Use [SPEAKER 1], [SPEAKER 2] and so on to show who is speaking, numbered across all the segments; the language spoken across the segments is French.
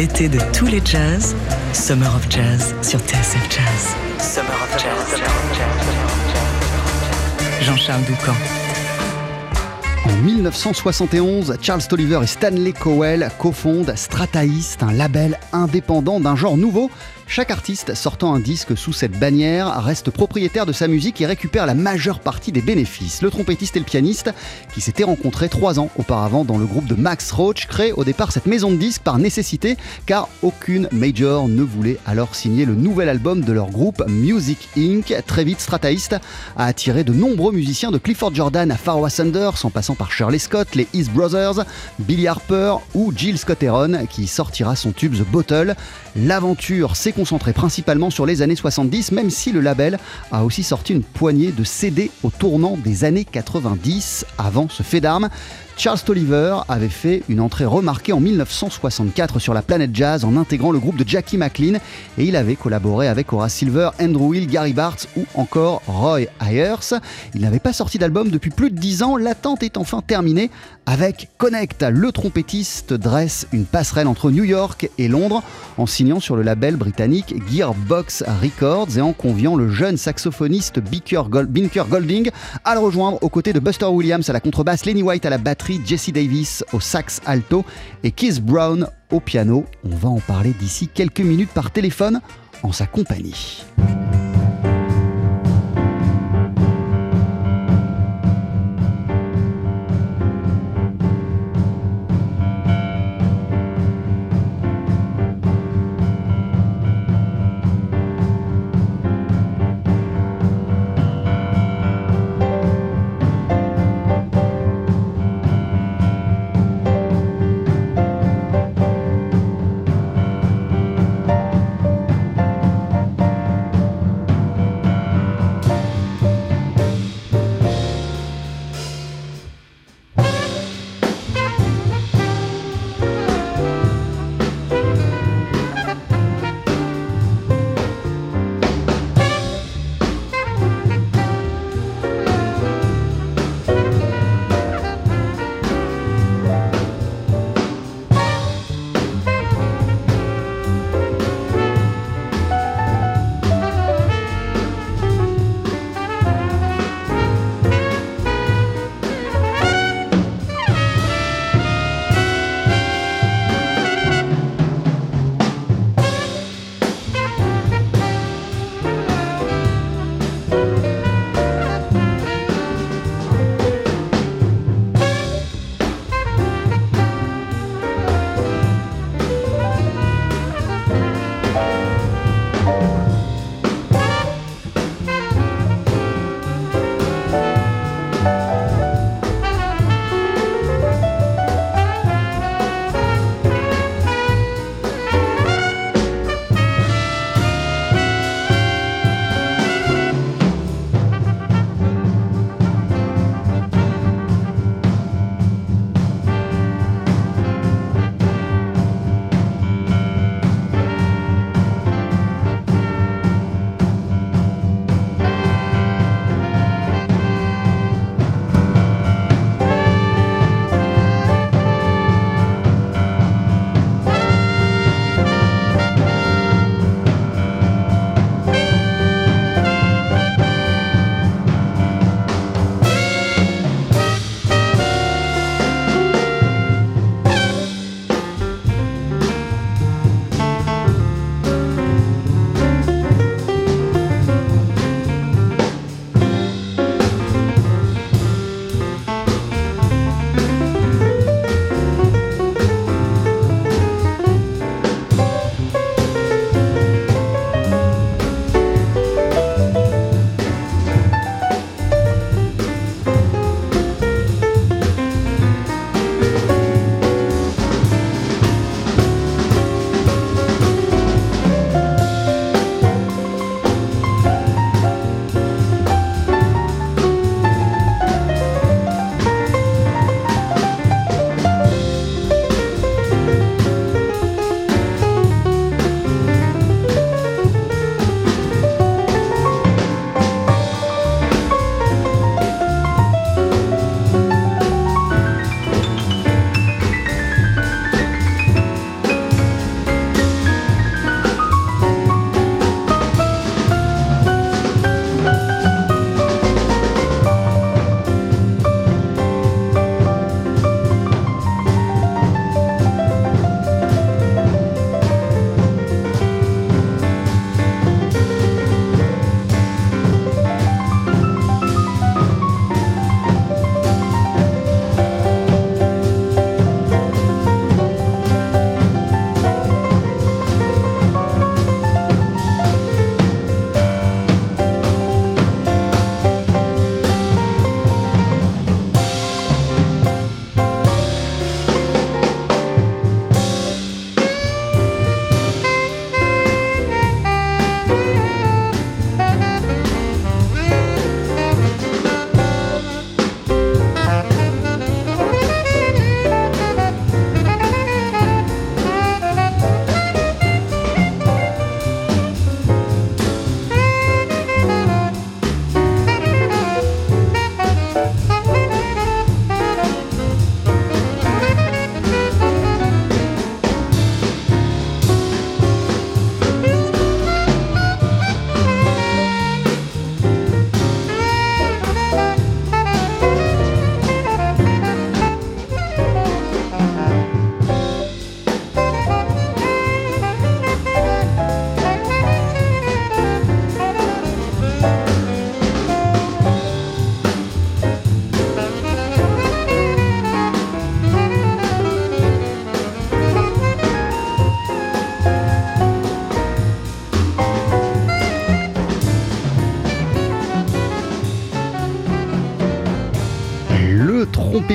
[SPEAKER 1] L'été de tous les jazz, Summer of Jazz sur TSF Jazz. Summer of Jazz. Jean-Charles Doucan.
[SPEAKER 2] En 1971, Charles Tolliver et Stanley Cowell cofondent Strataist, un label indépendant d'un genre nouveau chaque artiste sortant un disque sous cette bannière reste propriétaire de sa musique et récupère la majeure partie des bénéfices. Le trompettiste et le pianiste, qui s'étaient rencontrés trois ans auparavant dans le groupe de Max Roach, créent au départ cette maison de disques par nécessité, car aucune major ne voulait alors signer le nouvel album de leur groupe Music Inc. Très vite, Strataist a attiré de nombreux musiciens de Clifford Jordan à Farwa Sanders, en passant par Shirley Scott, les East Brothers, Billy Harper ou Jill Scott Heron, qui sortira son tube The Bottle. L'aventure s'est concentré principalement sur les années 70, même si le label a aussi sorti une poignée de CD au tournant des années 90 avant ce fait d'armes. Charles Tolliver avait fait une entrée remarquée en 1964 sur la planète jazz en intégrant le groupe de Jackie McLean et il avait collaboré avec Horace Silver, Andrew Hill, Gary Bartz ou encore Roy Ayers. Il n'avait pas sorti d'album depuis plus de 10 ans, l'attente est enfin terminée avec Connect. Le trompettiste dresse une passerelle entre New York et Londres en signant sur le label britannique Gearbox Records et en conviant le jeune saxophoniste Binker Golding à le rejoindre aux côtés de Buster Williams à la contrebasse, Lenny White à la batterie Jesse Davis au sax alto et Keith Brown au piano. On va en parler d'ici quelques minutes par téléphone en sa compagnie.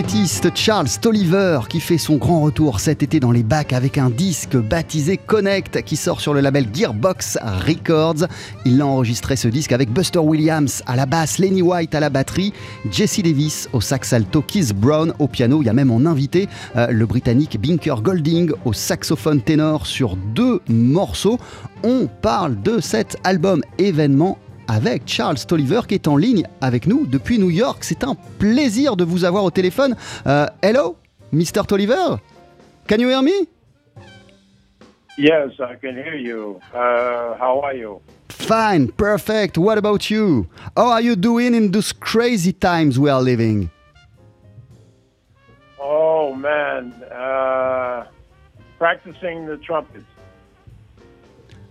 [SPEAKER 2] Trompettiste Charles Tolliver qui fait son grand retour cet été dans les bacs avec un disque baptisé Connect qui sort sur le label Gearbox Records. Il a enregistré ce disque avec Buster Williams à la basse, Lenny White à la batterie, Jesse Davis au sax alto, Keith Brown au piano. Il y a même en invité euh, le britannique Binker Golding au saxophone ténor sur deux morceaux. On parle de cet album événement avec Charles Tolliver qui est en ligne avec nous depuis New York. C'est un plaisir de vous avoir au téléphone. Uh, hello, Mr. Tolliver? Can you hear me?
[SPEAKER 3] Yes, I can hear you. Uh, how are you?
[SPEAKER 2] Fine, perfect. What about you? How are you doing in those crazy times we are living?
[SPEAKER 3] Oh man, uh, practicing the trumpet.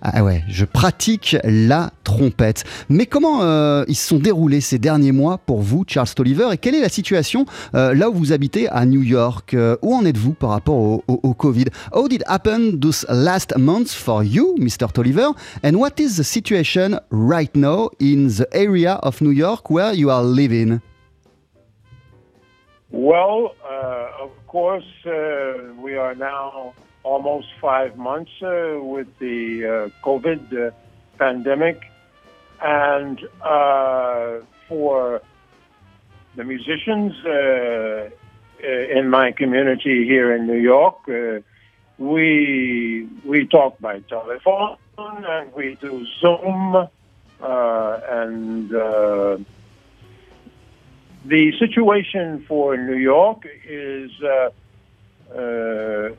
[SPEAKER 2] Ah ouais, je pratique la trompette. Mais comment euh, ils se sont déroulés ces derniers mois pour vous, Charles Tolliver, et quelle est la situation euh, là où vous habitez à New York euh, Où en êtes-vous par rapport au, Covid? How did happen those last months for you, Mr. Tolliver? And what is the situation right now in the area of New York where you are living?
[SPEAKER 3] Well, uh, of course, uh, we are now almost five months uh, with the uh, COVID uh, pandemic. And uh, for the musicians uh, in my community here in New York, we we talk by telephone and we do Zoom and the situation for New York is uh, uh,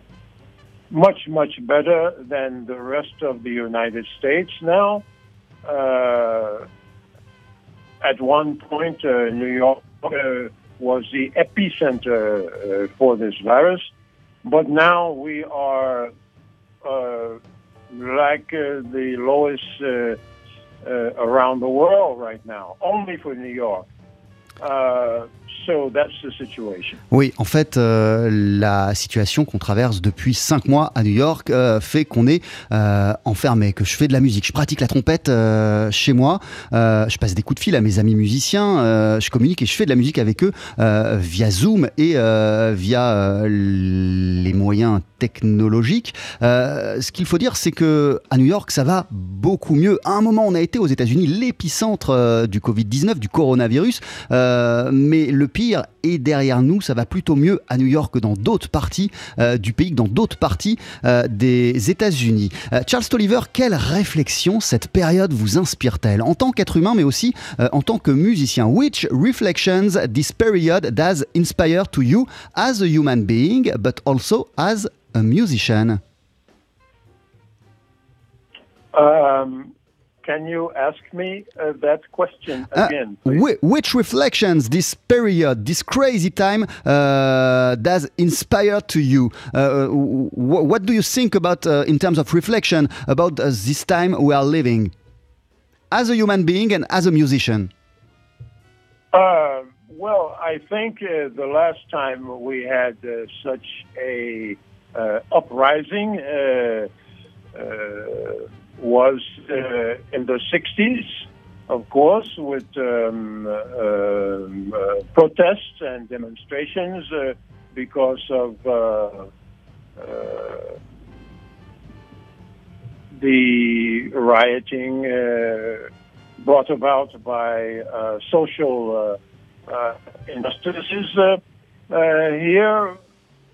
[SPEAKER 3] much, much better than the rest of the United States now. Uh, at one point, uh, New York uh, was the epicenter uh, for this virus, but now we are uh, like uh, the lowest around the world right now, only for New York.
[SPEAKER 2] Oui, en fait, euh, la situation qu'on traverse depuis 5 mois à New York euh, fait qu'on est euh, enfermé, que je fais de la musique. Je pratique la trompette chez moi, je passe des coups de fil à mes amis musiciens, je communique et je fais de la musique avec eux via Zoom et via les moyens technologiques. ce qu'il faut dire, c'est que à New York, ça va beaucoup mieux. À un moment, on a été aux États-Unis l'épicentre du Covid-19, du coronavirus, mais le pire est derrière nous. Ça va plutôt mieux à New York que dans d'autres parties euh, du pays, que dans d'autres parties euh, des États-Unis. Euh, Charles Tolliver, quelle réflexion cette période vous inspire-t-elle? En tant qu'être humain, mais aussi en tant que musicien Which reflections this period does inspire to you as a human being, but also as a musician?
[SPEAKER 3] Um, Can you ask me uh, that question uh, again? Uh,
[SPEAKER 2] which reflections this period, this crazy time, uh, does inspire to you? Uh, uh, what do you think about, in terms of reflection, about this time we are living, as a human being and as a musician?
[SPEAKER 3] well, I think the last time we had such a uprising was uh, in the 60s, of course, with um, uh, uh, protests and demonstrations uh, because of uh, uh, the rioting brought about by social injustices here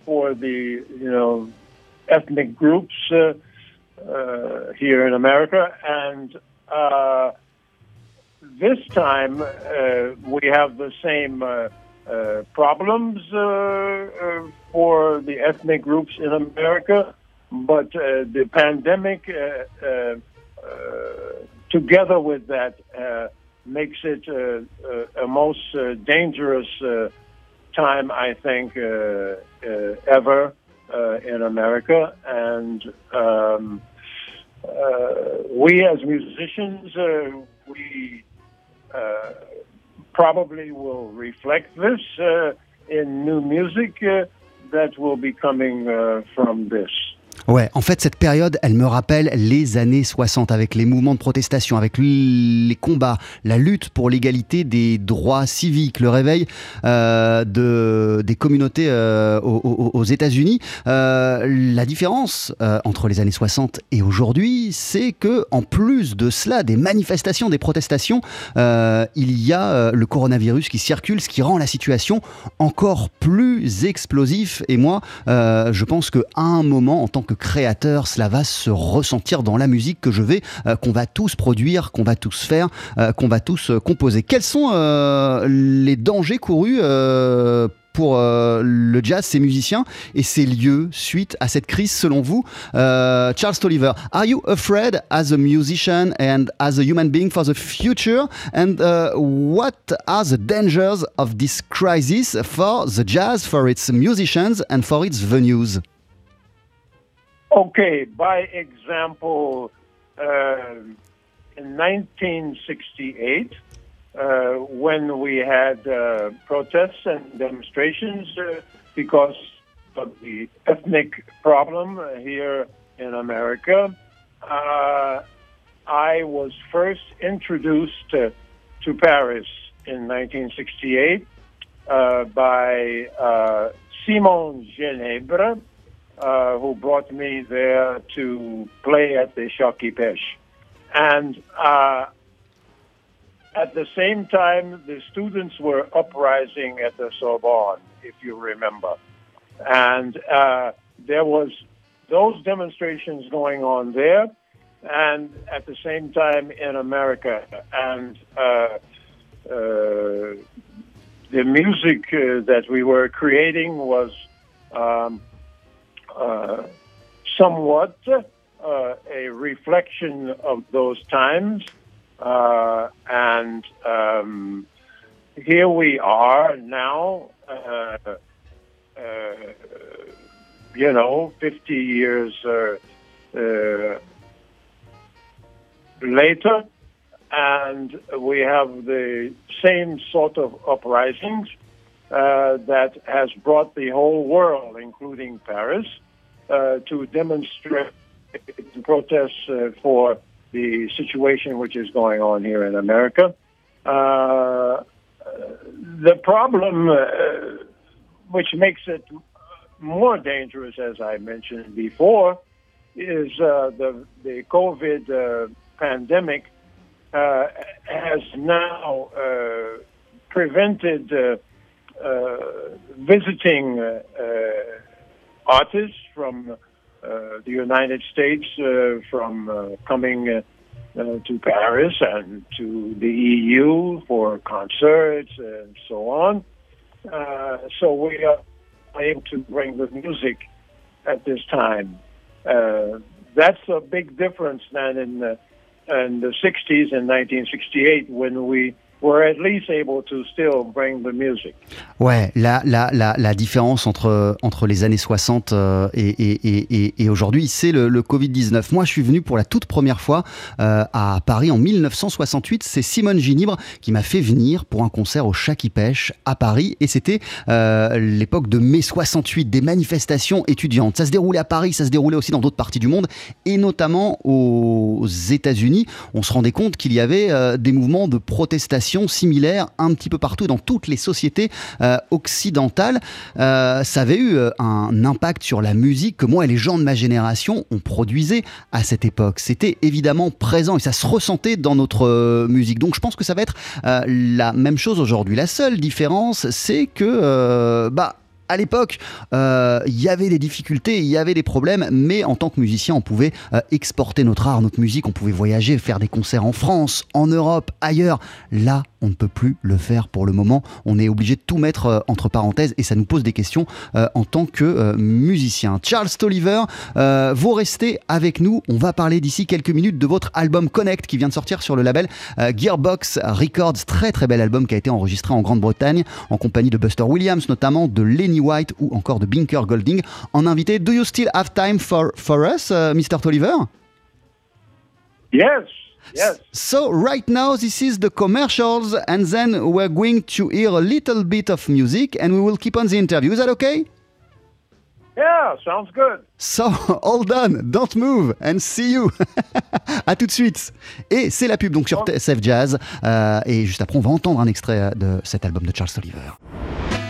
[SPEAKER 3] for the you know ethnic groups uh, here in America, and uh, this time uh, we have the same uh, uh, problems uh, for the ethnic groups in America, but the pandemic, together with that, makes it a most dangerous time, I think, ever in America, and um, uh, we as musicians, uh, we uh, probably will reflect this in new music that will be coming from this.
[SPEAKER 2] Ouais, en fait, cette période, elle me rappelle les années 60 avec les mouvements de protestation, avec les combats, la lutte pour l'égalité des droits civiques, le réveil euh, de, des communautés euh, aux, États-Unis. Euh, la différence entre les années 60 et aujourd'hui, c'est que en plus de cela, des manifestations, des protestations, il y a le coronavirus qui circule, ce qui rend la situation encore plus explosive. Et moi, je pense qu'à un moment, en tant que créateur, cela va se ressentir dans la musique que je vais, euh, qu'on va tous produire, qu'on va tous faire, euh, qu'on va tous euh, composer. Quels sont les dangers courus pour le jazz, ses musiciens et ses lieux suite à cette crise selon vous Charles Tolliver, are you afraid as a musician and as a human being for the future? And what are the dangers of this crisis for the jazz, for its musicians and for its venues?
[SPEAKER 3] Okay, by example, uh, in 1968, uh, when we had uh, protests and demonstrations uh, because of the ethnic problem here in America, uh, I was first introduced to Paris in 1968 uh, by Simon Genebre uh, who brought me there to play at the Shocky Pesh. And uh, at the same time, the students were uprising at the Sorbonne, if you remember. And uh, there was those demonstrations going on there, and at the same time in America. And uh, uh, the music that we were creating was um, uh, somewhat uh, a reflection of those times. Uh, and um, here we are now, uh, uh, you know, 50 years later, and we have the same sort of uprisings uh, that has brought the whole world, including Paris, uh, to demonstrate and protest uh, for the situation which is going on here in America. Uh, the problem, which makes it more dangerous, as I mentioned before, is the the COVID pandemic has now prevented Uh, visiting uh, uh, artists from uh, the United States uh, from coming to Paris and to the EU for concerts and so on. so we are able to bring the music at this time. Uh, that's a big difference than in the, in the 60s in 1968 when we were at least able to still bring the music.
[SPEAKER 2] Ouais, la, la, la, différence entre, entre les années 60 euh, et, et, et, aujourd'hui, c'est le, le Covid-19. Moi, je suis venu pour la toute première fois euh, à Paris en 1968. C'est Simone Ginibre qui m'a fait venir pour un concert au Chat qui pêche à Paris. Et c'était euh, l'époque de mai 68, des manifestations étudiantes. Ça se déroulait à Paris, ça se déroulait aussi dans d'autres parties du monde, et notamment aux États-Unis. On se rendait compte qu'il y avait des mouvements de protestation similaires un petit peu partout dans toutes les sociétés euh, occidentales. Euh, ça avait eu euh, un impact sur la musique que moi et les gens de ma génération ont produisé à cette époque. C'était évidemment présent et ça se ressentait dans notre musique. Donc je pense que ça va être la même chose aujourd'hui. La seule différence, c'est que bah à l'époque, il y avait des difficultés, il y avait des problèmes, mais en tant que musicien, on pouvait exporter notre art, notre musique, on pouvait voyager, faire des concerts en France, en Europe, ailleurs. Là, on ne peut plus le faire pour le moment. On est obligé de tout mettre euh, entre parenthèses et ça nous pose des questions euh, en tant que euh, musicien. Charles Tolliver, vous restez avec nous. On va parler d'ici quelques minutes de votre album Connect qui vient de sortir sur le label Gearbox Records. Très très bel album qui a été enregistré en Grande-Bretagne en compagnie de Buster Williams notamment, de Lenny White ou encore de Binker Golding. En invité, do you still have time for, for us, Mr. Tolliver?
[SPEAKER 3] Yes. Yes.
[SPEAKER 2] So right now this is the commercials and then we're going to hear a little bit of music and we will keep on the interview. Is that okay?
[SPEAKER 3] Yeah. Sounds good.
[SPEAKER 2] So, all done, don't move and see you. à tout de suite. Et c'est la pub donc sur TSF Jazz. Euh, et juste après, on va entendre un extrait de cet album de Charles Oliver.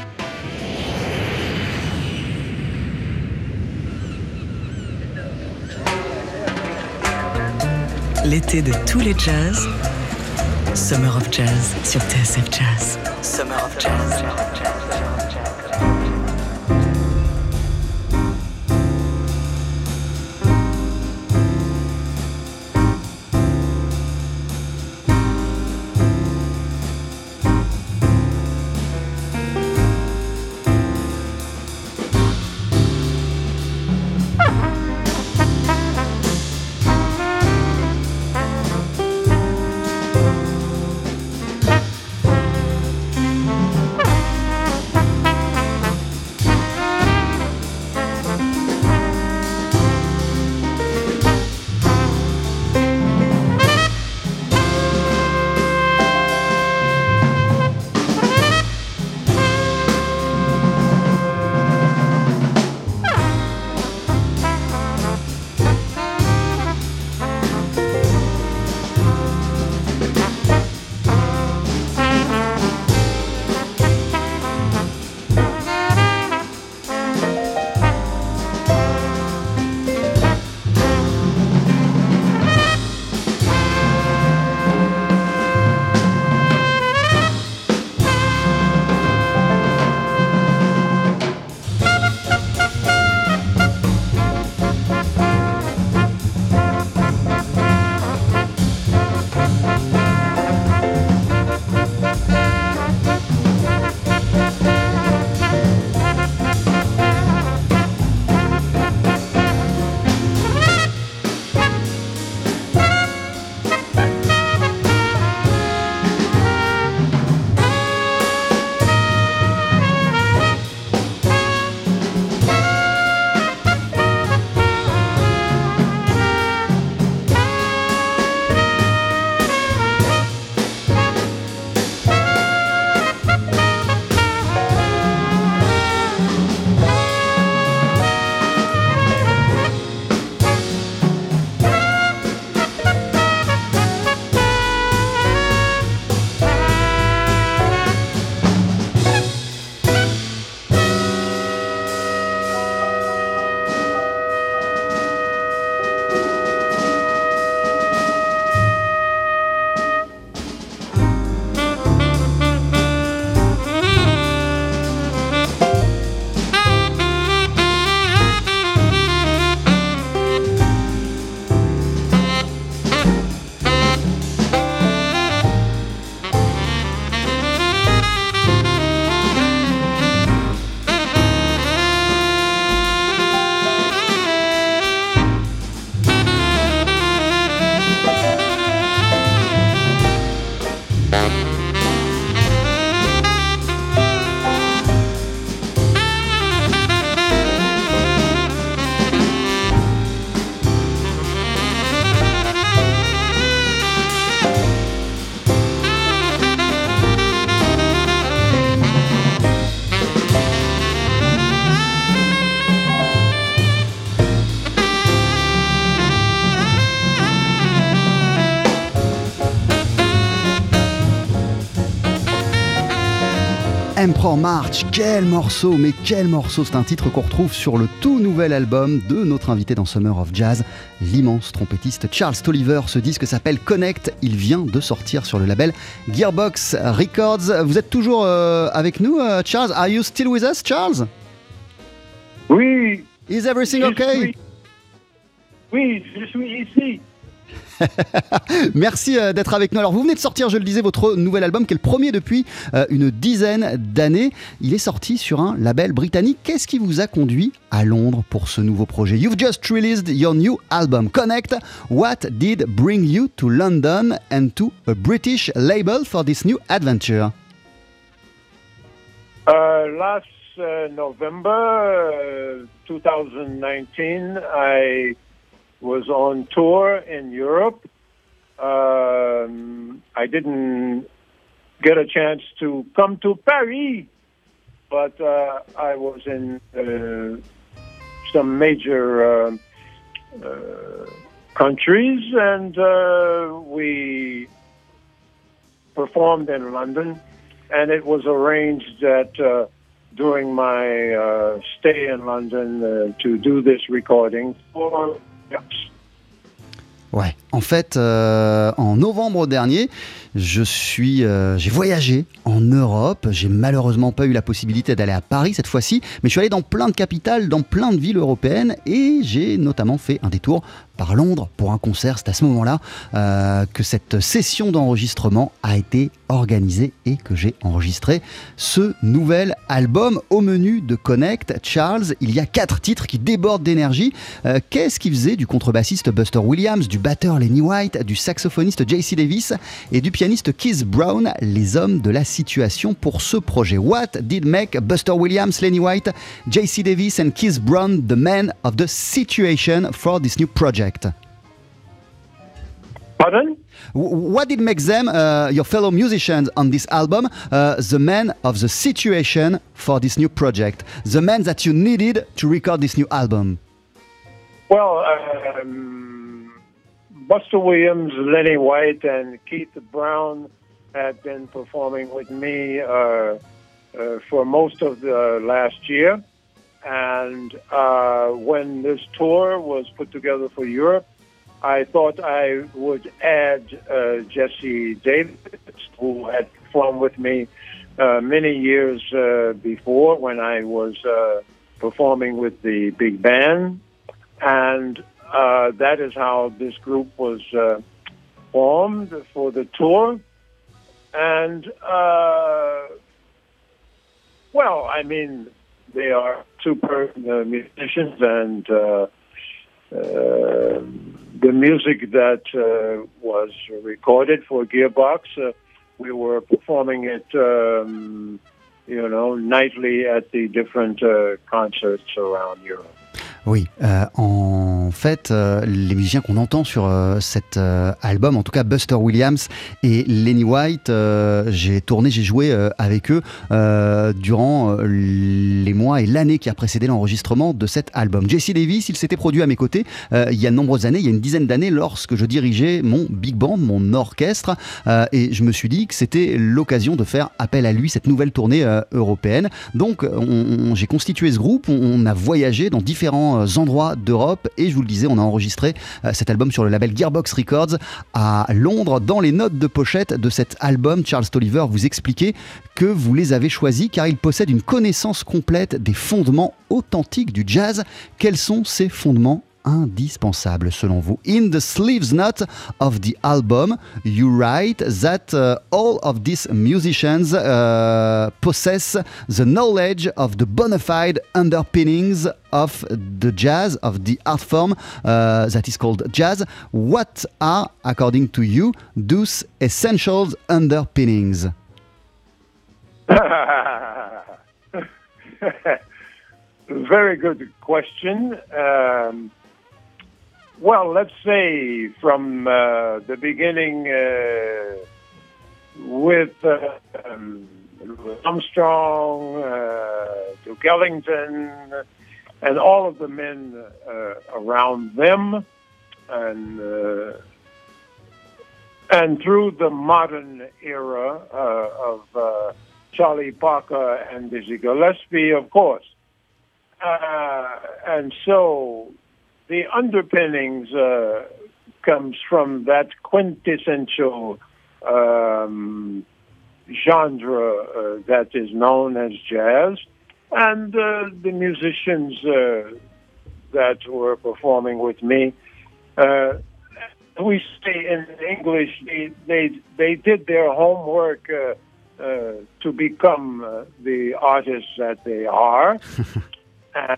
[SPEAKER 1] L'été de tous les jazz, Summer of Jazz sur TSF Jazz. Summer of Jazz.
[SPEAKER 2] Emperor March, quel morceau, mais quel morceau C'est un titre qu'on retrouve sur le tout nouvel album de notre invité dans Summer of Jazz, l'immense trompettiste Charles Tolliver. Ce disque s'appelle Connect, il vient de sortir sur le label Gearbox Records. Vous êtes toujours euh, avec nous, euh, Charles? Are you still with us, Charles?
[SPEAKER 3] Oui.
[SPEAKER 2] Is everything okay?
[SPEAKER 3] Oui, je suis ici.
[SPEAKER 2] Merci euh, d'être avec nous. Alors, vous venez de sortir, je le disais, votre nouvel album, qui est le premier depuis euh, une dizaine d'années. Il est sorti sur un label britannique. Qu'est-ce qui vous a conduit à Londres pour ce nouveau projet? You've just released your new album, Connect. What did bring you to London and to a British label for this new adventure?
[SPEAKER 3] Uh, last uh, November 2019, uh, I was on tour in Europe. Um, I didn't get a chance to come to Paris, but uh, I was in uh, some major uh, uh, countries, and uh, we performed in London. And it was arranged that uh, during my stay in London to do this recording for.
[SPEAKER 2] Ouais, en fait, euh, en novembre dernier, euh, j'ai voyagé en Europe. J'ai malheureusement pas eu la possibilité d'aller à Paris cette fois-ci, mais je suis allé dans plein de capitales, dans plein de villes européennes, et j'ai notamment fait un détour par Londres pour un concert. C'est à ce moment-là euh, que cette session d'enregistrement a été organisée et que j'ai enregistré ce nouvel album au menu de Connect. Charles, il y a quatre titres qui débordent d'énergie. Euh, Qu'est-ce qui faisait du contrebassiste Buster Williams, du batteur Lenny White, du saxophoniste JC Davis et du pianiste Keith Brown, les hommes de la situation pour ce projet? What did make Buster Williams, Lenny White, JC Davis and Keith Brown the men of the situation for this new project?
[SPEAKER 3] Pardon?
[SPEAKER 2] What did make them, uh, your fellow musicians on this album, uh, the men of the situation for this new project? The men that you needed to record this new album?
[SPEAKER 3] Well, um, Buster Williams, Lenny White, and Keith Brown had been performing with me uh, uh, for most of the last year. And uh, when this tour was put together for Europe, I thought I would add uh, Jesse Davis, who had performed with me uh, many years uh, before when I was uh, performing with the big band. And uh, that is how this group was formed for the tour. And, well, I mean, they are super uh, musicians, and uh, uh, the music that uh, was recorded for Gearbox, uh, we were performing it, um, you know, nightly at the different concerts around Europe.
[SPEAKER 2] Oui, euh, en fait, euh, les musiciens qu'on entend sur euh, cet euh, album, en tout cas Buster Williams et Lenny White, j'ai tourné, j'ai joué avec eux durant les mois et l'année qui a précédé l'enregistrement de cet album. Jesse Davis, il s'était produit à mes côtés il y a de nombreuses années, il y a une dizaine d'années, lorsque je dirigeais mon big band, mon orchestre, et je me suis dit que c'était l'occasion de faire appel à lui, cette nouvelle tournée européenne. Donc, on- on- j'ai constitué ce groupe, on, a voyagé dans différents endroits d'Europe et je vous le disais, on a enregistré euh, cet album sur le label Gearbox Records à Londres. Dans les notes de pochette de cet album, Charles Tolliver vous expliquait que vous les avez choisis car ils possèdent une connaissance complète des fondements authentiques du jazz. Quels sont ces fondements indispensable selon vous. In the sleeves note of the album, you write that uh, all of these musicians uh, possess the knowledge of the bona fide underpinnings of the jazz, of the art form uh, that is called jazz. What are, according to you, those essential underpinnings?
[SPEAKER 3] Very good question. Um, well, let's say from uh, the beginning uh, with uh, um, Armstrong, uh, Duke Ellington, and all of the men uh, around them, and uh, and through the modern era of Charlie Parker and Dizzy Gillespie, of course. And so the underpinnings uh, comes from that quintessential um, genre uh, that is known as jazz, and uh, the musicians uh, that were performing with me. Uh, we say in English, they they, they did their homework uh, uh, to become uh, the artists that they are. and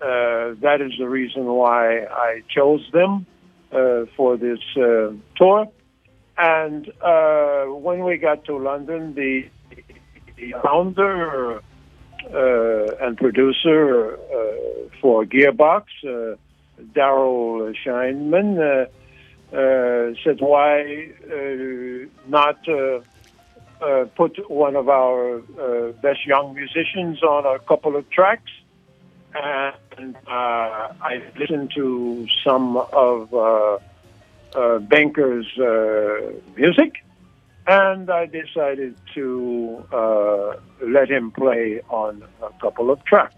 [SPEAKER 3] uh, that is the reason why I chose them uh, for this uh, tour. And uh, when we got to London, the, the founder uh, and producer for Gearbox, Daryl Scheinman, said, "Why not put one of our best young musicians on a couple of tracks?" And uh, I listened to some of uh, uh, Banker's uh, music, and I decided to uh, let him play on a couple of tracks.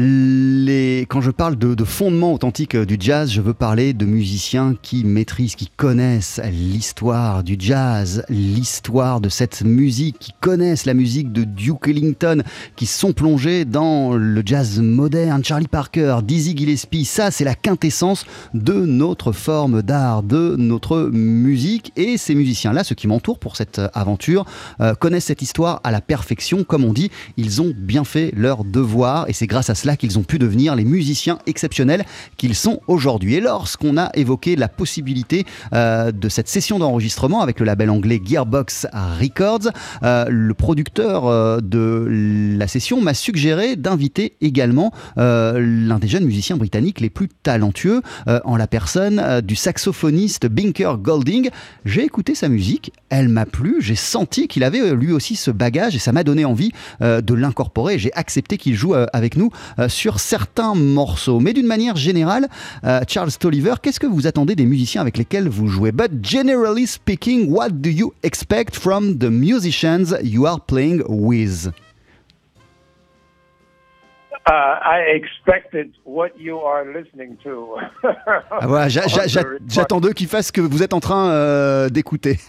[SPEAKER 2] Les... Quand je parle de, de fondement authentique euh, du jazz, je veux parler de musiciens qui maîtrisent, qui connaissent l'histoire du jazz, l'histoire de cette musique, qui connaissent la musique de Duke Ellington, qui sont plongés dans le jazz moderne, Charlie Parker, Dizzy Gillespie. Ça, c'est la quintessence de notre forme d'art, de notre musique. Et ces musiciens-là, ceux qui m'entourent pour cette aventure, euh, connaissent cette histoire à la perfection. Comme on dit, ils ont bien fait leur devoir et c'est grâce à cela qu'ils ont pu devenir les musiciens exceptionnels qu'ils sont aujourd'hui. Et lorsqu'on a évoqué la possibilité euh, de cette session d'enregistrement avec le label anglais Gearbox Records, euh, le producteur euh, de la session m'a suggéré d'inviter également l'un des jeunes musiciens britanniques les plus talentueux en la personne du saxophoniste Binker Golding. J'ai écouté sa musique, elle m'a plu, j'ai senti qu'il avait lui aussi ce bagage et ça m'a donné envie de l'incorporer. J'ai accepté qu'il joue avec nous sur certains morceaux. Mais d'une manière générale, euh, Charles Tolliver, qu'est-ce que vous attendez des musiciens avec lesquels vous jouez? But generally speaking, what do you expect from the musicians you are playing with?
[SPEAKER 3] Uh, I expected what you are listening to.
[SPEAKER 2] Ah, voilà, J'attends d'eux qu'ils fassent ce que vous êtes en train euh, d'écouter.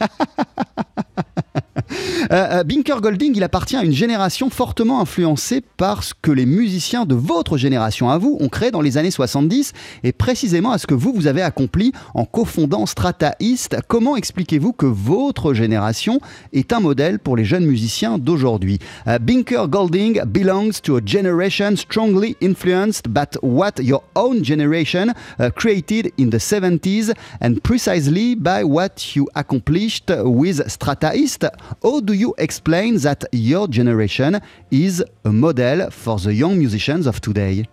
[SPEAKER 2] Euh, euh, Binker Golding, il appartient à une génération fortement influencée par ce que les musiciens de votre génération à vous ont créé dans les années 70 et précisément à ce que vous, vous avez accompli en cofondant Strata East. Comment expliquez-vous que votre génération est un modèle pour les jeunes musiciens d'aujourd'hui? Euh, Binker Golding belongs to a generation strongly influenced by what your own generation uh, created in the 70s and precisely by what you accomplished with Strata East. How do you explain that your generation is a model for the young musicians of today?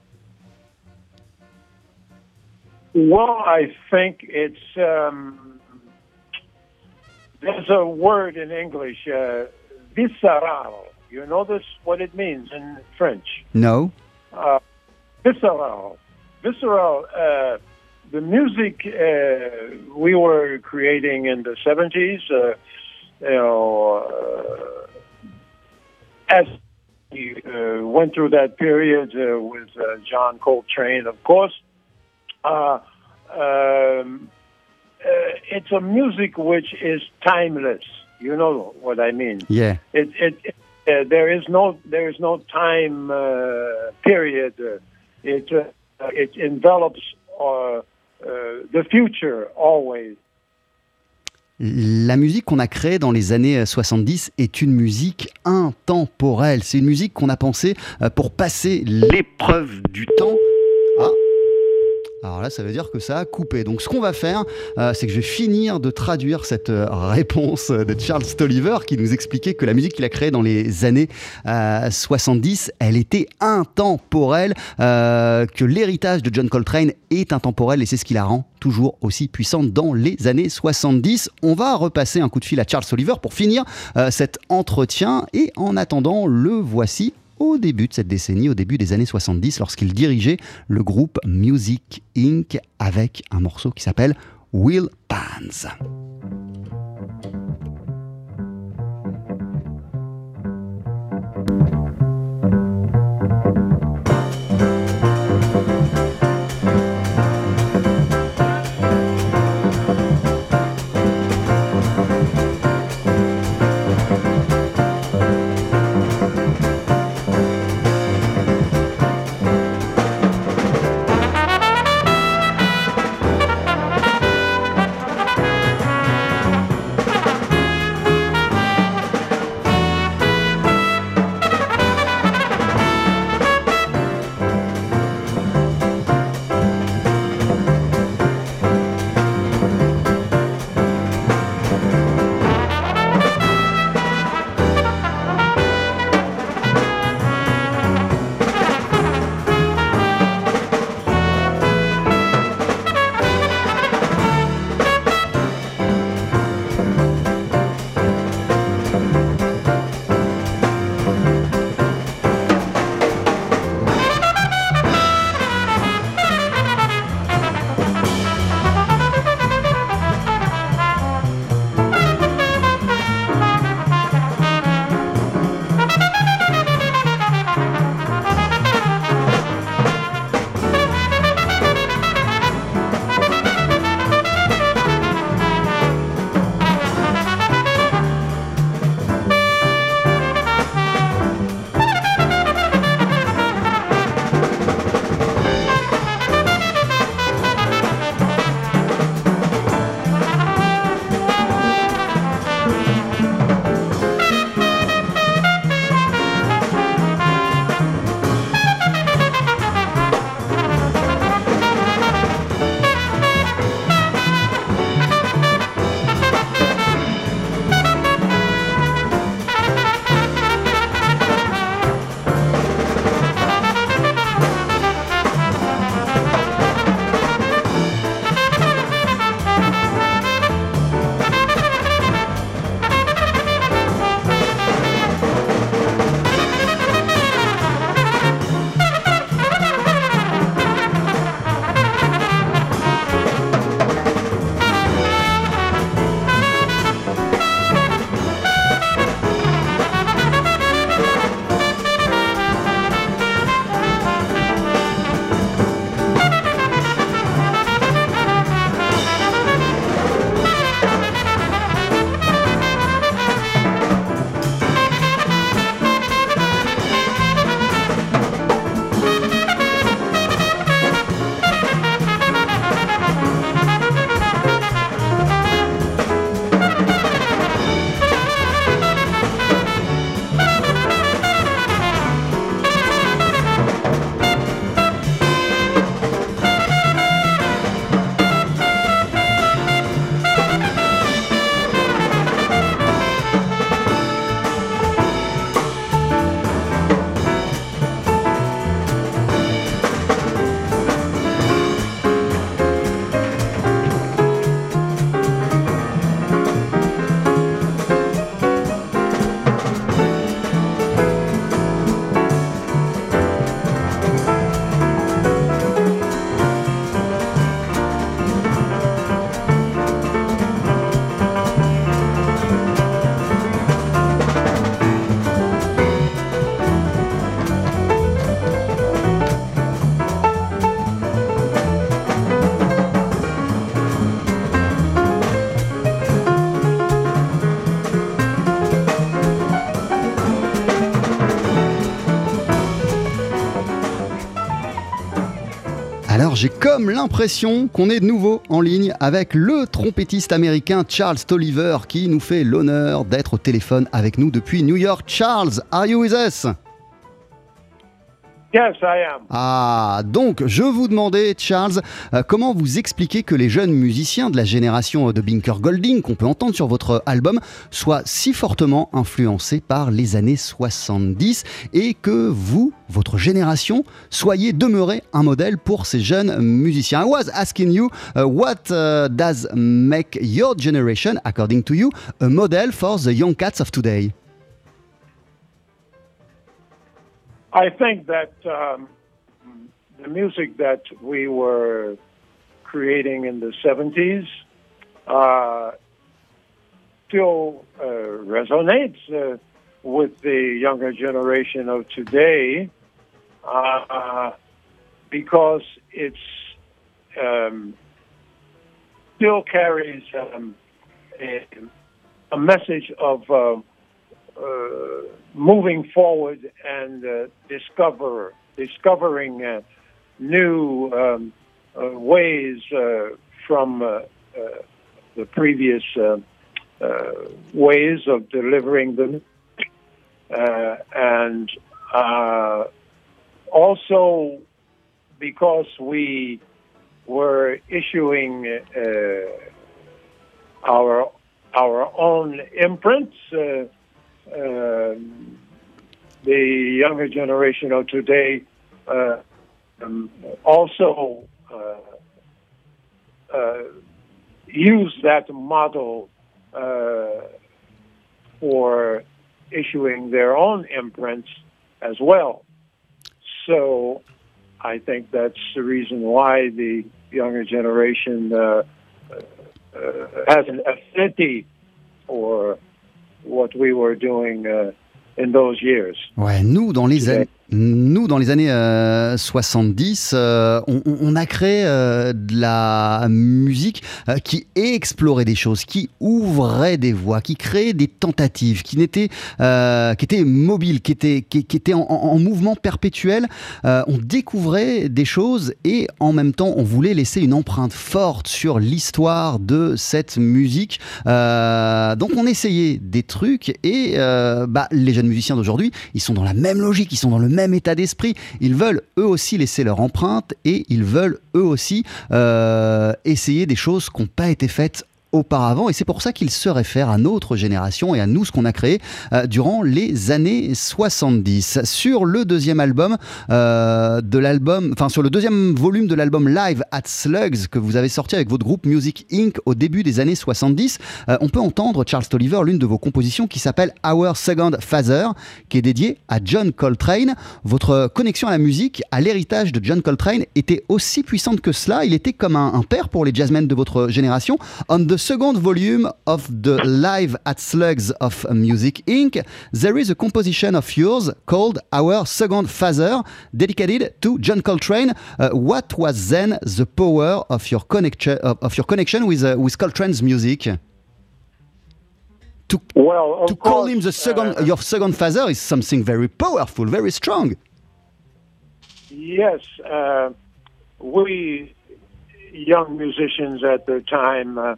[SPEAKER 3] Well, I think it's um, there's a word in English, uh, visceral. You know this what it means in French.
[SPEAKER 2] No?
[SPEAKER 3] Uh, visceral, visceral. Uh, the music uh, we were creating in the seventies, uh, you know, uh, as we uh, went through that period uh, with uh, John Coltrane, of course. Uh, um, uh, it's a music which is timeless. You know what I mean?
[SPEAKER 2] Yeah.
[SPEAKER 3] It, it, it uh, there is no there is no time uh, period. Uh, it uh, it envelops uh, uh, the future always.
[SPEAKER 2] La musique qu'on a créée dans les années 70 est une musique intemporelle. C'est une musique qu'on a pensée euh, pour passer l'épreuve du temps. Alors là, ça veut dire que ça a coupé. Donc ce qu'on va faire, euh, c'est que je vais finir de traduire cette euh, réponse de Charles Tolliver qui nous expliquait que la musique qu'il a créée dans les années euh, 70, elle était intemporelle, euh, que l'héritage de John Coltrane est intemporel et c'est ce qui la rend toujours aussi puissante dans les années 70. On va repasser un coup de fil à Charles Tolliver pour finir euh, cet entretien et en attendant, le voici au début de cette décennie, au début des années 70, lorsqu'il dirigeait le groupe Music Inc. avec un morceau qui s'appelle Will Pans. J'ai comme l'impression qu'on est de nouveau en ligne avec le trompettiste américain Charles Tolliver qui nous fait l'honneur d'être au téléphone avec nous depuis New York. Charles, are you with us?
[SPEAKER 3] Yes, I am.
[SPEAKER 2] Ah, donc je vous demandais, Charles, euh, comment vous expliquez que les jeunes musiciens de la génération de Binker Golding qu'on peut entendre sur votre album soient si fortement influencés par les années 70 et que vous, votre génération, soyez demeuré un modèle pour ces jeunes musiciens? I was asking you, uh, what uh, does make your generation, according to you, a model for the young cats of today?
[SPEAKER 3] I think that um, the music that we were creating in the 70s uh, still uh, resonates uh, with the younger generation of today uh, because it's um, still carries um, a, a, message of uh, moving forward and uh, discover discovering uh, new um, ways from the previous ways of delivering them, and also because we were issuing uh, our our own imprints. Uh, um, the younger generation of today uh, um, also uh, uh, use that model uh, for issuing their own imprints as well. So I think that's the reason why the younger generation uh, uh, has an affinity for what we were doing uh, in those years.
[SPEAKER 2] Ouais, nous dans les années nous, dans les années 70, euh, euh, on, a créé euh, de la musique qui explorait des choses, qui ouvrait des voies, qui créait des tentatives, qui, n'était, qui était mobile, qui était, qui, était en, en, mouvement perpétuel. on découvrait des choses et en même temps, on voulait laisser une empreinte forte sur l'histoire de cette musique. donc, on essayait des trucs et bah, les jeunes musiciens d'aujourd'hui, ils sont dans la même logique, ils sont dans le même état d'esprit. Ils veulent eux aussi laisser leur empreinte et ils veulent eux aussi euh, essayer des choses qui n'ont pas été faites auparavant et c'est pour ça qu'il se réfère à notre génération et à nous ce qu'on a créé euh, durant les années 70. Sur le deuxième album euh, de l'album, enfin sur le deuxième volume de l'album Live at Slugs que vous avez sorti avec votre groupe Music Inc. au début des années 70, euh, on peut entendre Charles Tolliver, l'une de vos compositions qui s'appelle Our Second Father, qui est dédiée à John Coltrane. Votre connexion à la musique, à l'héritage de John Coltrane était aussi puissante que cela. Il était comme un, un père pour les jazzmen de votre génération. On the second volume of the Live at Slugs of Music Inc., there is a composition of yours called Our Second Father, dedicated to John Coltrane. Uh, what was then the power of your connection of, your connection with uh, with Coltrane's music? To,
[SPEAKER 3] well,
[SPEAKER 2] to call him the second, uh, your second father is something very powerful, very strong.
[SPEAKER 3] Yes, uh, we young musicians at the time uh,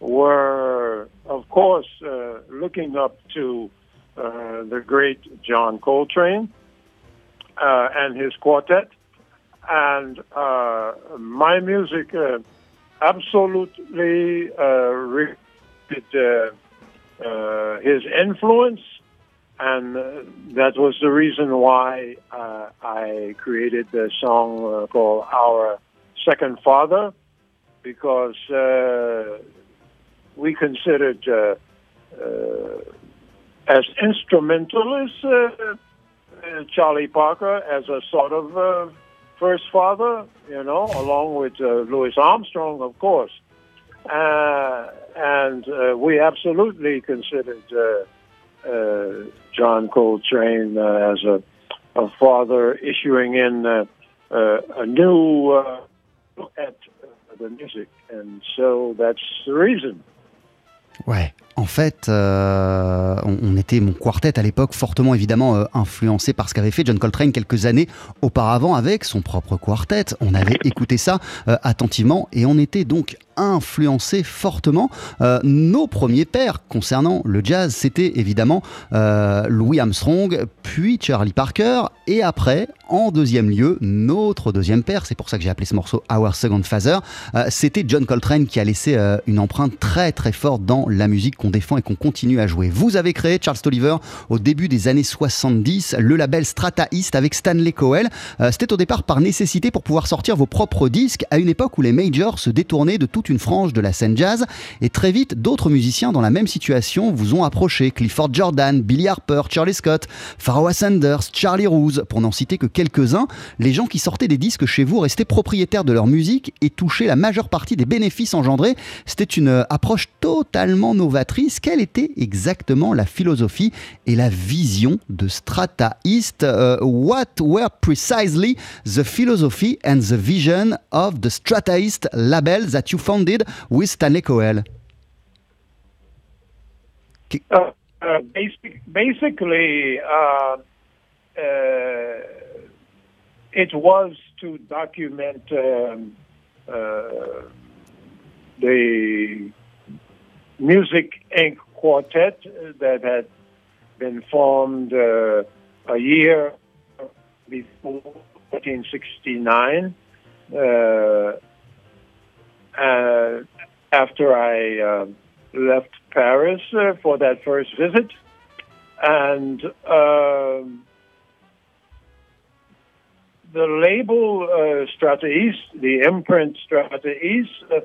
[SPEAKER 3] were, of course, uh, looking up to uh, the great John Coltrane uh, and his quartet. And uh, my music uh, absolutely uh, reflected his influence. And that was the reason why I created the song called Our Second Father, because we considered uh, uh, as instrumentalists uh, uh, Charlie Parker as a sort of uh, first father, you know, along with uh, Louis Armstrong, of course. and we absolutely considered John Coltrane as a, a, father issuing in a new at the music. And so that's the reason.
[SPEAKER 2] Ouais. En fait, euh, on, était mon quartet à l'époque fortement évidemment euh, influencé par ce qu'avait fait John Coltrane quelques années auparavant avec son propre quartet. On avait écouté ça euh, attentivement et on était donc influencé fortement. nos premiers pères concernant le jazz, c'était évidemment Louis Armstrong, puis Charlie Parker, et après, en deuxième lieu, notre deuxième père, c'est pour ça que j'ai appelé ce morceau Our Second Father, c'était John Coltrane qui a laissé une empreinte très très forte dans la musique qu'on défend et qu'on continue à jouer. Vous avez créé, Charles Tolliver, au début des années 70, le label Strata East avec Stanley Cowell. Euh, c'était au départ par nécessité pour pouvoir sortir vos propres disques à une époque où les majors se détournaient de toute une frange de la scène jazz. Et très vite, d'autres musiciens dans la même situation vous ont approché. Clifford Jordan, Billy Harper, Charlie Scott, Pharoah Sanders, Charlie Rouse, pour n'en citer que quelques-uns. Les gens qui sortaient des disques chez vous restaient propriétaires de leur musique et touchaient la majeure partie des bénéfices engendrés. C'était une approche totalement novatrice. Quelle était exactement la philosophie et la vision de Strata East? Uh, what were precisely the philosophy and the vision of the Strata East label that you with Stanley Coel?
[SPEAKER 3] Uh, uh, basic, basically, uh, uh, it was to document um, uh, the Music Inc. quartet that had been formed uh, a year before 1969. Uh, after I uh, left Paris uh, for that first visit, and um, the label uh, Strata East, the imprint Strata East, uh,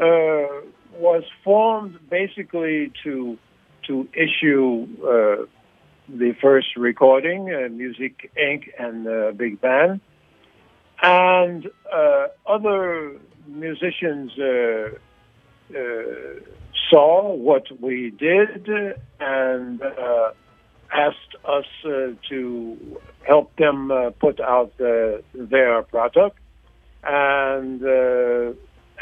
[SPEAKER 3] uh, was formed basically to to issue uh, the first recording, Music Inc. and Big Band, and other musicians uh, uh, saw what we did and asked us to help them put out their product. And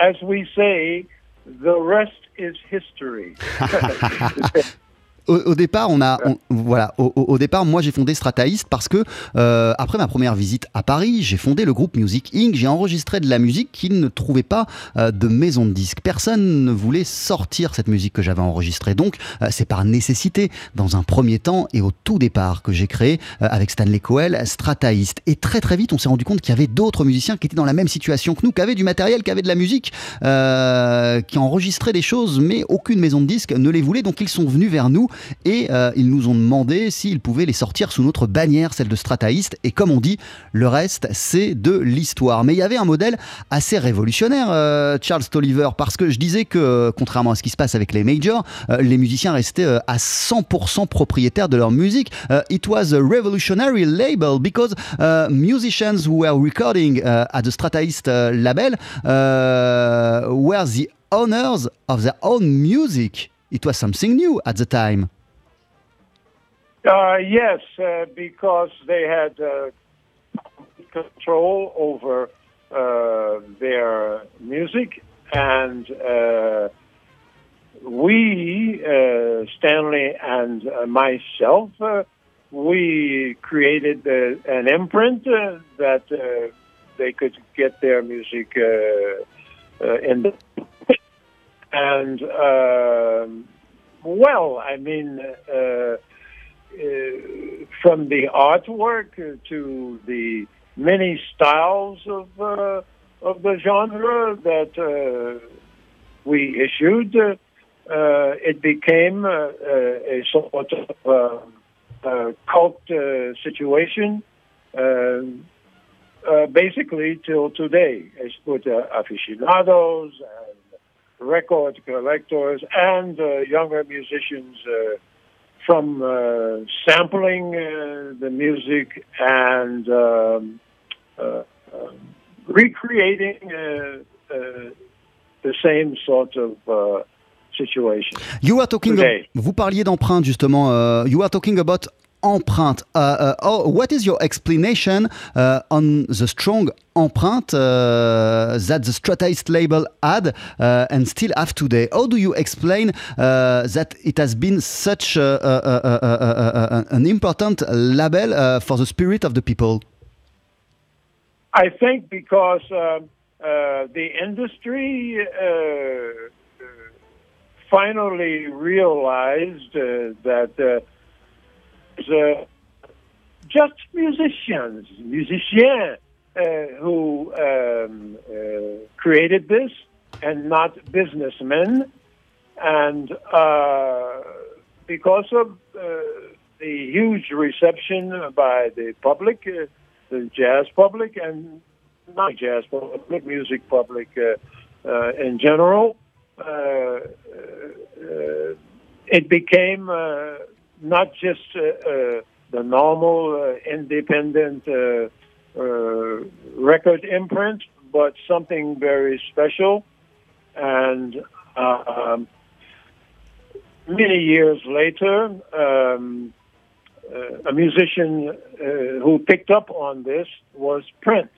[SPEAKER 3] as we say, the rest is history.
[SPEAKER 2] au, départ, on a, voilà, au, départ, moi j'ai fondé Strataist parce que euh, après ma première visite à Paris, j'ai fondé le groupe Music Inc. J'ai enregistré de la musique qui ne trouvait pas euh, de maison de disques. Personne ne voulait sortir cette musique que j'avais enregistrée. Donc, euh, c'est par nécessité, dans un premier temps et au tout départ, que j'ai créé avec Stanley Coel Strataist. Et très très vite, on s'est rendu compte qu'il y avait d'autres musiciens qui étaient dans la même situation que nous, qui avaient du matériel, qui avaient de la musique, qui enregistraient des choses, mais aucune maison de disques ne les voulait. Donc, ils sont venus vers nous et euh, ils nous ont demandé s'ils pouvaient les sortir sous notre bannière, celle de Strataist. Et comme on dit, le reste, c'est de l'histoire. Mais il y avait un modèle assez révolutionnaire, euh, Charles Tolliver, parce que je disais que, contrairement à ce qui se passe avec les majors, euh, les musiciens restaient à 100% propriétaires de leur musique. it was a revolutionary label because musicians who were recording at the Strataist label were the owners of their own music. It was something new at the time.
[SPEAKER 3] Uh, yes, uh, because they had uh, control over uh, their music, and uh, we, uh, Stanley and myself, we created an imprint that they could get their music in the and um, well, I mean, uh, uh, from the artwork to the many styles of uh, of the genre that uh, we issued, uh, it became a sort of cult situation. basically, till today, it's put aficionados record collectors and uh, younger musicians uh, from uh, sampling uh, the music and um, uh, um, recreating uh, the same sort of situation.
[SPEAKER 2] You are talking. Of, vous parliez d'empreintes justement. you are talking about empreinte. Uh, oh, what is your explanation uh, on the strong empreinte uh, that the Strataist label had and still have today? How do you explain that it has been such an important label for the spirit of the people?
[SPEAKER 3] I think because um, uh, the industry uh, finally realized uh, that uh, just musicians, musicians who um, created this and not businessmen. And because of the huge reception by the public, the jazz public, and not jazz public, music public uh, uh, in general. Uh, it became not just the normal independent record imprint, but something very special. And um, many years later, um, uh, a musician uh, who picked up on this was Prince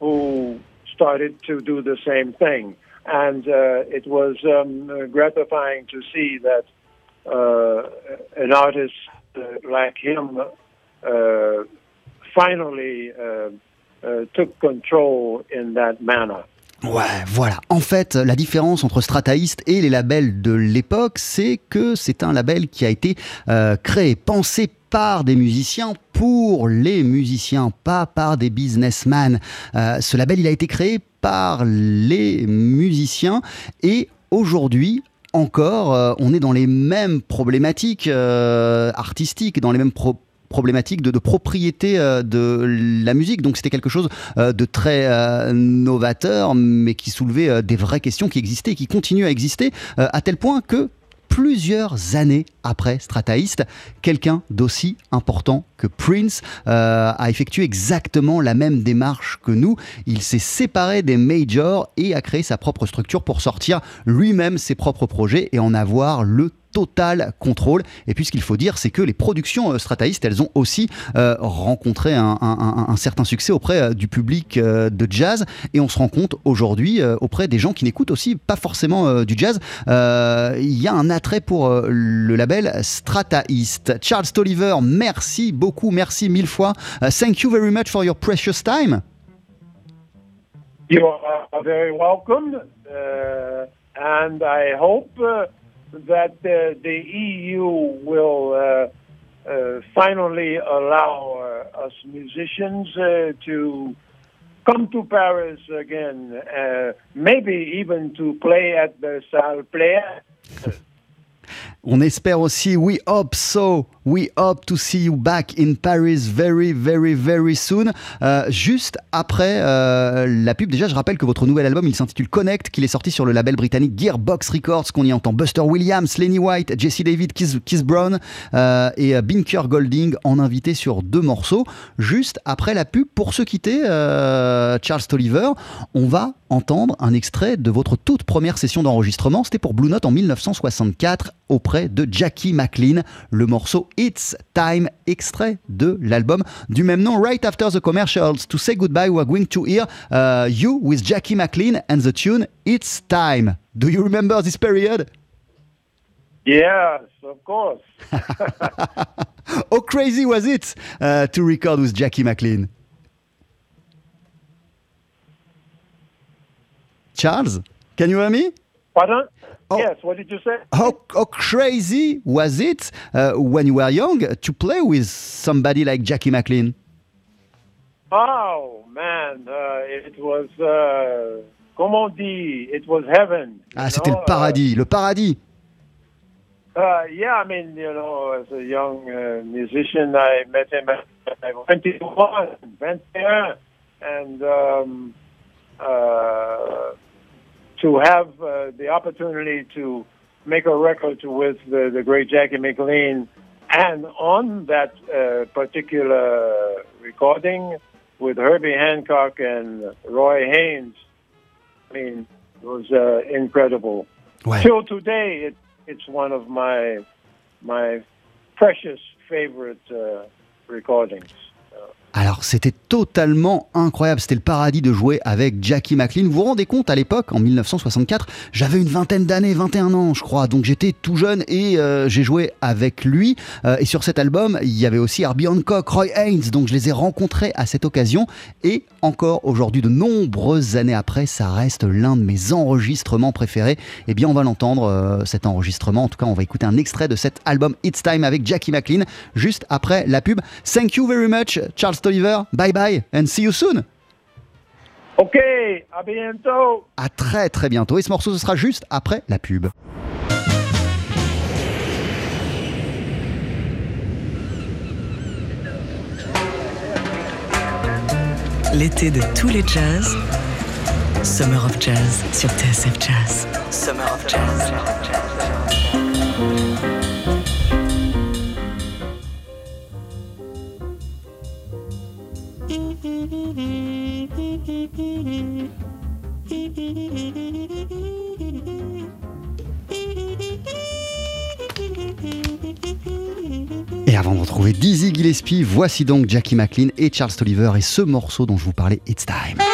[SPEAKER 3] who started to do the same thing. And uh, it was um, gratifying to see that uh, an artist uh, like him uh, finally uh, uh, took control in that manner.
[SPEAKER 2] Ouais, voilà. En fait, la différence entre Strataist et les labels de l'époque, c'est que c'est un label qui a été euh, créé, pensé par des musiciens pour les musiciens, pas par des businessmen. Euh, ce label, il a été créé par les musiciens et aujourd'hui, encore, euh, on est dans les mêmes problématiques euh, artistiques, dans les mêmes problématiques de, propriété de la musique. Donc c'était quelque chose de très novateur, mais qui soulevait des vraies questions qui existaient et qui continuent à exister, à tel point que plusieurs années après Strataist, quelqu'un d'aussi important que Prince euh, a effectué exactement la même démarche que nous. Il s'est séparé des majors et a créé sa propre structure pour sortir lui-même ses propres projets et en avoir le total contrôle. Et puis ce qu'il faut dire, c'est que les productions euh, Strataist, elles ont aussi euh, rencontré un, certain succès auprès euh, du public de jazz. Et on se rend compte aujourd'hui, auprès des gens qui n'écoutent aussi pas forcément du jazz, il y a un attrait pour le label Strataist. Charles Tolliver, merci beaucoup, merci mille fois. thank you very much for your precious time.
[SPEAKER 3] You are very welcome. Uh, and I hope. Uh, that uh, the EU will uh, uh, finally allow us musicians to come to Paris again, maybe even to play at the Salle Playa.
[SPEAKER 2] On espère aussi, we hope so, we hope to see you back in Paris very, very, very soon. Euh, juste après euh, la pub, déjà, je rappelle que votre nouvel album, il s'intitule Connect, qu'il est sorti sur le label britannique Gearbox Records, qu'on y entend Buster Williams, Lenny White, Jesse David, Keith, Brown euh, et Binker Golding en invité sur deux morceaux. Juste après la pub, pour se quitter, Charles Tolliver, on va entendre un extrait de votre toute première session d'enregistrement. C'était pour Blue Note en 1964 auprès de Jackie McLean, le morceau It's Time, extrait de l'album du même nom, Right After the Commercials. To say goodbye, we are going to hear uh, you with Jackie McLean and the tune It's Time. Do you remember this period?
[SPEAKER 3] Yes, of course.
[SPEAKER 2] How crazy was it uh, to record with Jackie McLean? Charles, can you hear me?
[SPEAKER 3] Pardon? Oh, yes, what did you say?
[SPEAKER 2] How, how crazy was it uh, when you were young to play with somebody like Jackie McLean?
[SPEAKER 3] Oh, man, uh, it was, uh, comme on dit, it was heaven.
[SPEAKER 2] Ah, c'était le paradis, le paradis.
[SPEAKER 3] Uh, yeah, I mean, you know, as a young uh, musician, I met him at 21, 21, and um, uh, to have uh, the opportunity to make a record with the, the great Jackie McLean, and on that uh, particular recording with Herbie Hancock and Roy Haynes, I mean, it was uh, incredible.
[SPEAKER 2] Ouais.
[SPEAKER 3] Till today, it, it's one of my my precious favorite uh, recordings.
[SPEAKER 2] Alors c'était totalement incroyable, c'était le paradis de jouer avec Jackie McLean. Vous vous rendez compte à l'époque, en 1964, j'avais une vingtaine d'années, 21 ans je crois, donc j'étais tout jeune et euh, j'ai joué avec lui. Euh, et sur cet album, il y avait aussi Herbie Hancock, Roy Haynes, donc je les ai rencontrés à cette occasion. Et encore aujourd'hui, de nombreuses années après, ça reste l'un de mes enregistrements préférés. Eh bien on va l'entendre, euh, cet enregistrement, en tout cas on va écouter un extrait de cet album It's Time avec Jackie McLean, juste après la pub. Thank you very much, Charles Oliver, bye bye and see you soon.
[SPEAKER 3] Ok, à bientôt.
[SPEAKER 2] À très très bientôt. Et ce morceau, ce sera juste après la pub.
[SPEAKER 1] L'été de tous les jazz, Summer of Jazz sur TSF Jazz. Summer of Jazz.
[SPEAKER 2] Et avant de retrouver Dizzy Gillespie, voici donc Jackie McLean et Charles Tolliver et ce morceau dont je vous parlais, It's Time.